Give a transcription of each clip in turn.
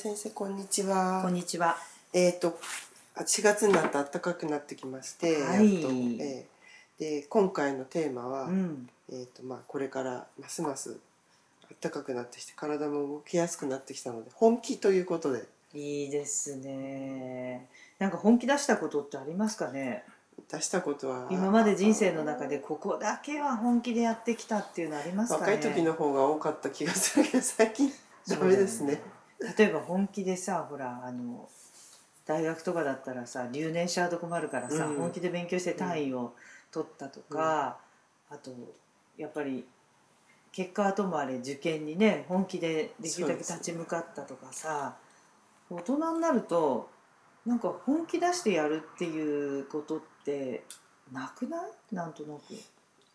先生こんにちは。こんにちは。えっ、とあ4月になって暖かくなってきまして、はいえーで今回のテーマは、うん。えっ、とまあこれからますます暖かくなってきて体も動きやすくなってきたので本気ということでいいですね。なんか本気出したことってありますかね？出したことは今まで人生の中でここだけは本気でやってきたっていうのありますかね？若い時の方が多かった気がするけど最近ダメですね。例えば本気でさ、ほらあの大学とかだったらさ、留年しちゃうと困るからさ、うん。本気で勉強して単位を取ったとか、あとやっぱり。結果はともあれ受験にね本気でできるだけ立ち向かったとかさ、大人になるとなんか本気出してやるっていうことってなくない？なんとなく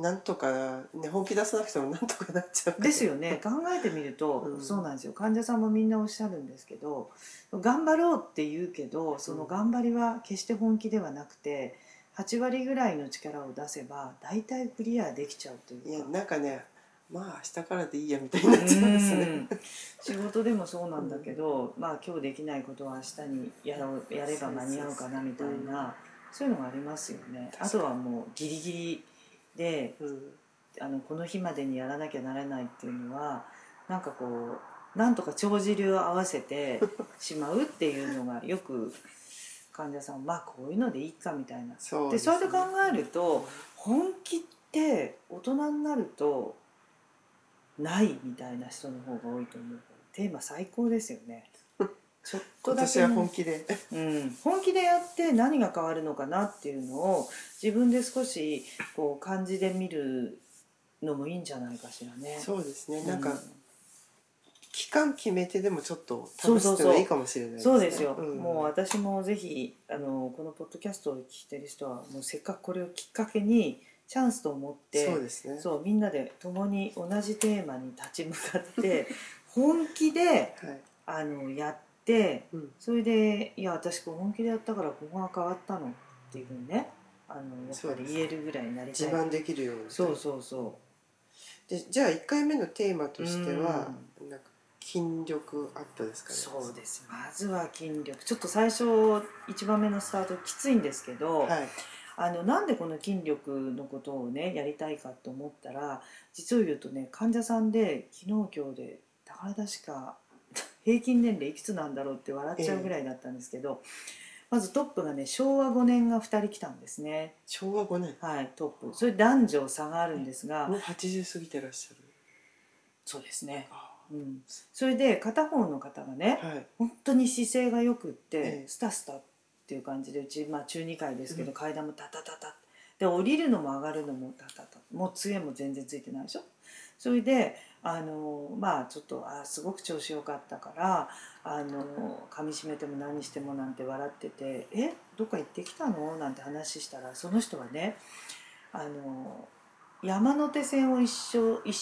なんとかね本気出さなくてもなんとかなっちゃうですよね。考えてみると、うん。そうなんですよ。患者さんもみんなおっしゃるんですけど頑張ろうって言うけどその頑張りは決して本気ではなくて8割ぐらいの力を出せば大体クリアできちゃうというか。いやなんかねまあ明日からでいいやみたいになっちゃうんですね。うん。仕事でもそうなんだけど、まあ今日できないことは明日にやろうやれば間に合うかなみたいなそういうのがありますよね。あとはもうギリギリでうんあのこの日までにやらなきゃならないっていうのはなんかこうなんとか帳尻を合わせてしまうっていうのがよく患者さんまあこういうのでいいかみたいな。そうでやって考ええると本気って大人になるとないみたいな人の方が多いと思う。テーマ最高ですよねちょっとだけ本気で。うん、本気でやって何が変わるのかなっていうのを自分で少しこう感じで見るのもいいんじゃないかしらね。そうですね。うん。なんか期間決めてでもちょっと試そうそうそう。すってのがいいかもしれないですね。そうですよ、ん。もう私もぜひあのこのポッドキャストを聞いてる人はもうせっかくこれをきっかけにチャンスと思ってそうですね。そうみんなで共に同じテーマに立ち向かって本気ではい。あのやってうん。それで「いや私こう本気でやったからここが変わったの」っていうふうにねあのやっぱり言えるぐらいになりたい。自慢できるようにそうそうそでじゃあ1回目のテーマとしてはうなんか筋力アップですかうね。そうです。まずは筋力。ちょっと最初一番目のスタートきついんですけど、はい。あのなんでこの筋力のことをねやりたいかと思ったら実を言うとね患者さんで昨日今日で宝確か平均年齢いくつなんだろうって笑っちゃうぐらいだったんですけど、まずトップがね昭和5年が2人来たんですね。昭和5年。はいトップ。それ男女差があるんですが、もう80過ぎてらっしゃる。そうですね、あうん、それで片方の方がねはい。本当に姿勢がよくって、ええ。スタスタっていう感じでうち、まあ、中2階ですけど、うん。階段もタタタタで降りるのも上がるのもタタタもう杖も全然ついてないでしょ？それであのまあちょっとあすごく調子よかったからあの噛みしめても何してもなんて笑ってて「えどっか行ってきたの?」なんて話したらその人はねあの山手線を一生一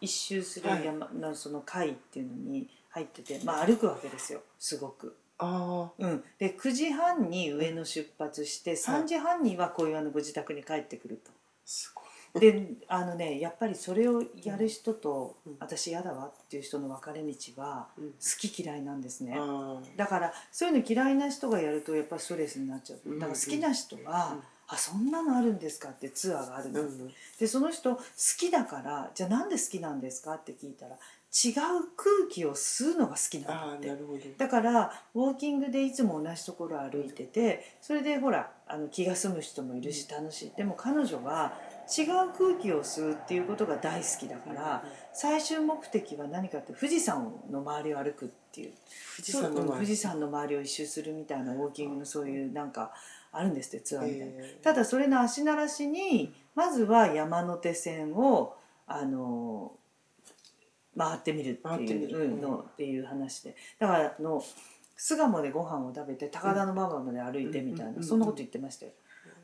一周するはい山のその会っていうのに入ってて、まあ、歩くわけですよすごく。あうん、で9時半に上野出発して3時半には小岩のご自宅に帰ってくると。すごい。であのねやっぱりそれをやる人と、うん私嫌だわっていう人の分かれ道はうん。好き嫌いなんですね。あだからそういうの嫌いな人がやるとやっぱりストレスになっちゃう。うんだから好きな人は、うんあそんなのあるんですかってツアーがあるの、ーうん。でその人好きだからじゃあなんで好きなんですかって聞いたら違う空気を吸うのが好きなんだって。ああなるほど。だからウォーキングでいつも同じところを歩いててそれでほらあの気が済む人もいるし楽しい。でも彼女は違う空気を吸うっていうことが大好きだから最終目的は何かって富士山の周りを歩くっていう。富士山の富士山の周りを一周するみたいなウォーキングのそういうなんかあるんですってツアーみたいな。えー。ただそれの足慣らしにまずは山手線をあの回ってみるっていうのっていう話で。だからあの巣鴨でご飯を食べて高田馬場まで歩いてみたいうん。なそんなこと言ってましたよ。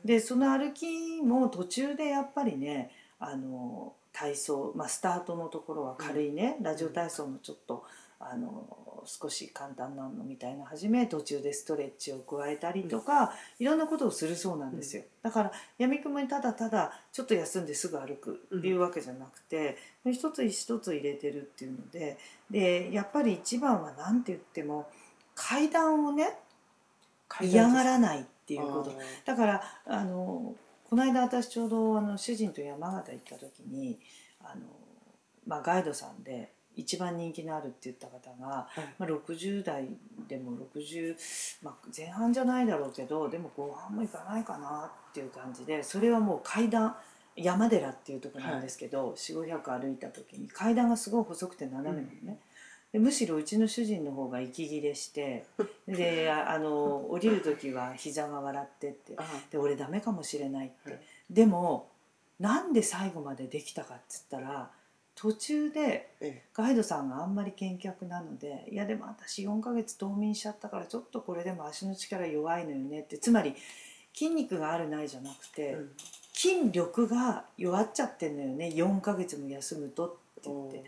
でその歩きも途中でやっぱりねあの体操、まあ、スタートのところは軽いね、ラジオ体操のちょっとあの少し簡単なのみたいな始め途中でストレッチを加えたりとか、いろんなことをするそうなんですよ、だからやみくもにただただちょっと休んですぐ歩くっていうわけじゃなくて、一つ一つ入れてるっていうのででやっぱり一番は何て言っても階段をね嫌がらないっていうこと。だからあのこの間私ちょうどあの主人と山形行った時にあの、まあ、ガイドさんで一番人気のあるって言った方が、はい。まあ、60代でも60、まあ、前半じゃないだろうけどでも後半もいかないかなっていう感じでそれはもう階段山寺っていうところなんですけど、4 5 0 0歩いた時に階段がすごい細くて斜めなのね。でむしろうちの主人の方が息切れしてであ あの降りる時は膝が笑ってってあ。で俺ダメかもしれないって、はい。でもなんで最後までできたかっつったら途中でえガイドさんがあんまり健脚なのでいやでも私4ヶ月冬眠しちゃったからちょっとこれでも足の力弱いのよねってつまり筋肉があるないじゃなくて、筋力が弱っちゃってんのよね4ヶ月も休むとって言って。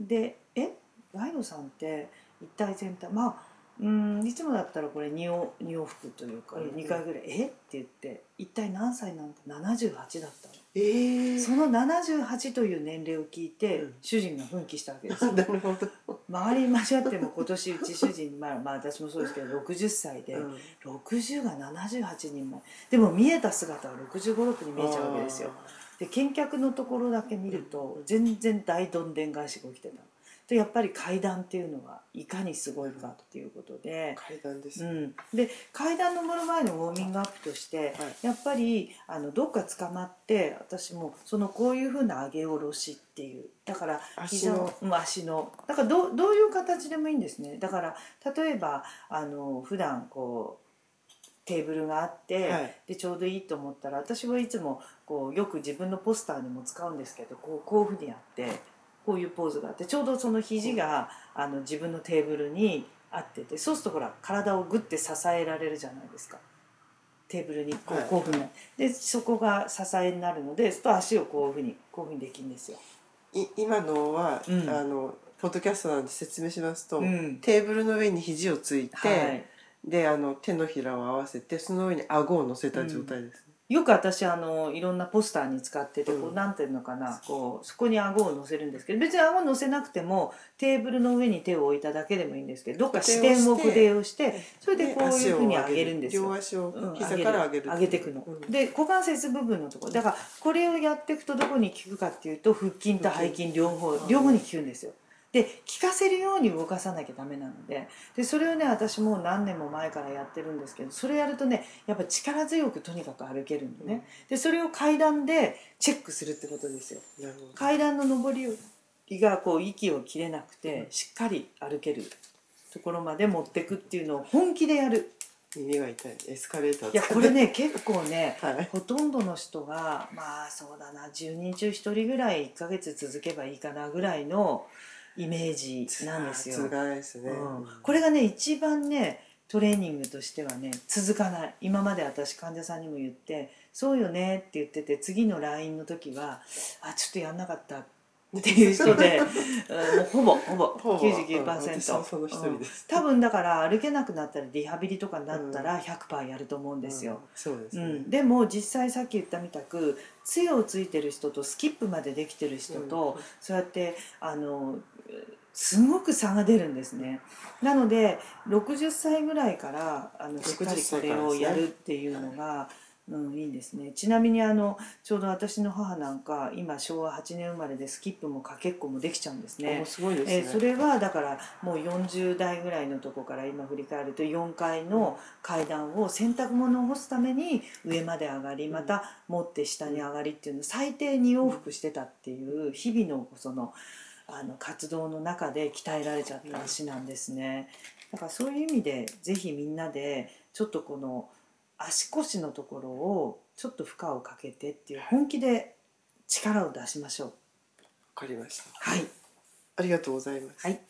で「えガイドさんって一体全体まあうんいつもだったらこれ 2, 往2往復というかうん2回ぐらい「え？っ?」て言って一体何歳なのか78だったの。ええ。その78という年齢を聞いて、うん。主人が奮起したわけですよ。なるほど、周りに間違っても今年うち主人まあまあ私もそうですけど60歳で、うん。60が78人前でも見えた姿は6 5 6に見えちゃうわけですよ。で見客のところだけ見ると全然大どんでん返しが起きてたでやっぱり階段っていうのはいかにすごいかっていうことで、階段です、うん、で階段登る前のウォーミングアップとして、はい。やっぱりあのどっか捕まって私もそのこういうふうな上げ下ろしっていう。だから足の。うん足の。だからどうどういう形でもいいんですね。だから例えばあの普段こうテーブルがあって、はい。でちょうどいいと思ったら私はいつもこうよく自分のポスターにも使うんですけどこうこういうふうにやってこういうポーズがあってちょうどその肘があの自分のテーブルに合っててそうするとほら体をグッて支えられるじゃないですか。テーブルにこう,、はい。こういうふうにでそこが支えになるのでと足をこういうふうにこういうふうにできるんですよ。い今のは、うん。あのポッドキャストなんで説明しますと、うん。テーブルの上に肘をついて、はい。であの手のひらを合わせてその上に顎を乗せた状態です、よく私あのいろんなポスターに使っててこううんなんていうのかなこうそこに顎を乗せるんですけど別に顎乗せなくてもテーブルの上に手を置いただけでもいいんですけどどっか視点を筆をしてそれでこういうふうに上げるんですよ。両足をうん膝から上げる上げていくの、うん。で股関節部分のところ。だからこれをやっていくとどこに効くかっていうと腹筋と背筋両方うん。両方に効くんですよで効かせるように動かさなきゃダメなのででそれをね私もう何年も前からやってるんですけどそれやるとねやっぱ力強くとにかく歩けるのね、でそれを階段でチェックするってことですよ。階段の上りがこう息を切れなくてしっかり歩けるところまで持っていくっていうのを本気でやる。耳が痛い。エスカレーターいやこれね結構ねはい。ほとんどの人がまあそうだな10人中1人ぐらい1ヶ月続けばいいかなぐらいのイメージなんですよ。すね、うん、これがね一番ねトレーニングとしてはね続かない。今まで私患者さんにも言って「そうよね」って言ってて次の LINE の時は「あちょっとやんなかった」っていう人で うんもうほぼほぼほぼ。99%、私もその一人です。うん。多分だから歩けなくなったりリハビリとかになったら100%やると思うんですよ。うん。そうですね、うん、でも実際さっき言ったみたく杖をついてる人とスキップまでできてる人と、うん。そうやってあのすごく差が出るんですね。なので60歳ぐらいからあのしっかりこれをやるっていうのが、うん、いいんですね。ちなみにあのちょうど私の母なんか今昭和8年生まれでスキップもかけっこもできちゃうんですね。すごいですね、えーそれはだからもう40代ぐらいのとこから今振り返ると4階の階段を洗濯物を干すために上まで上がりまた持って下に上がりっていうのを最低2往復してたっていう日々のそのあの活動の中で鍛えられちゃった足なんですね。だからそういう意味でぜひみんなでちょっとこの足腰のところをちょっと負荷をかけてっていう本気で力を出しましょう。わかりましたはい、ありがとうございますはい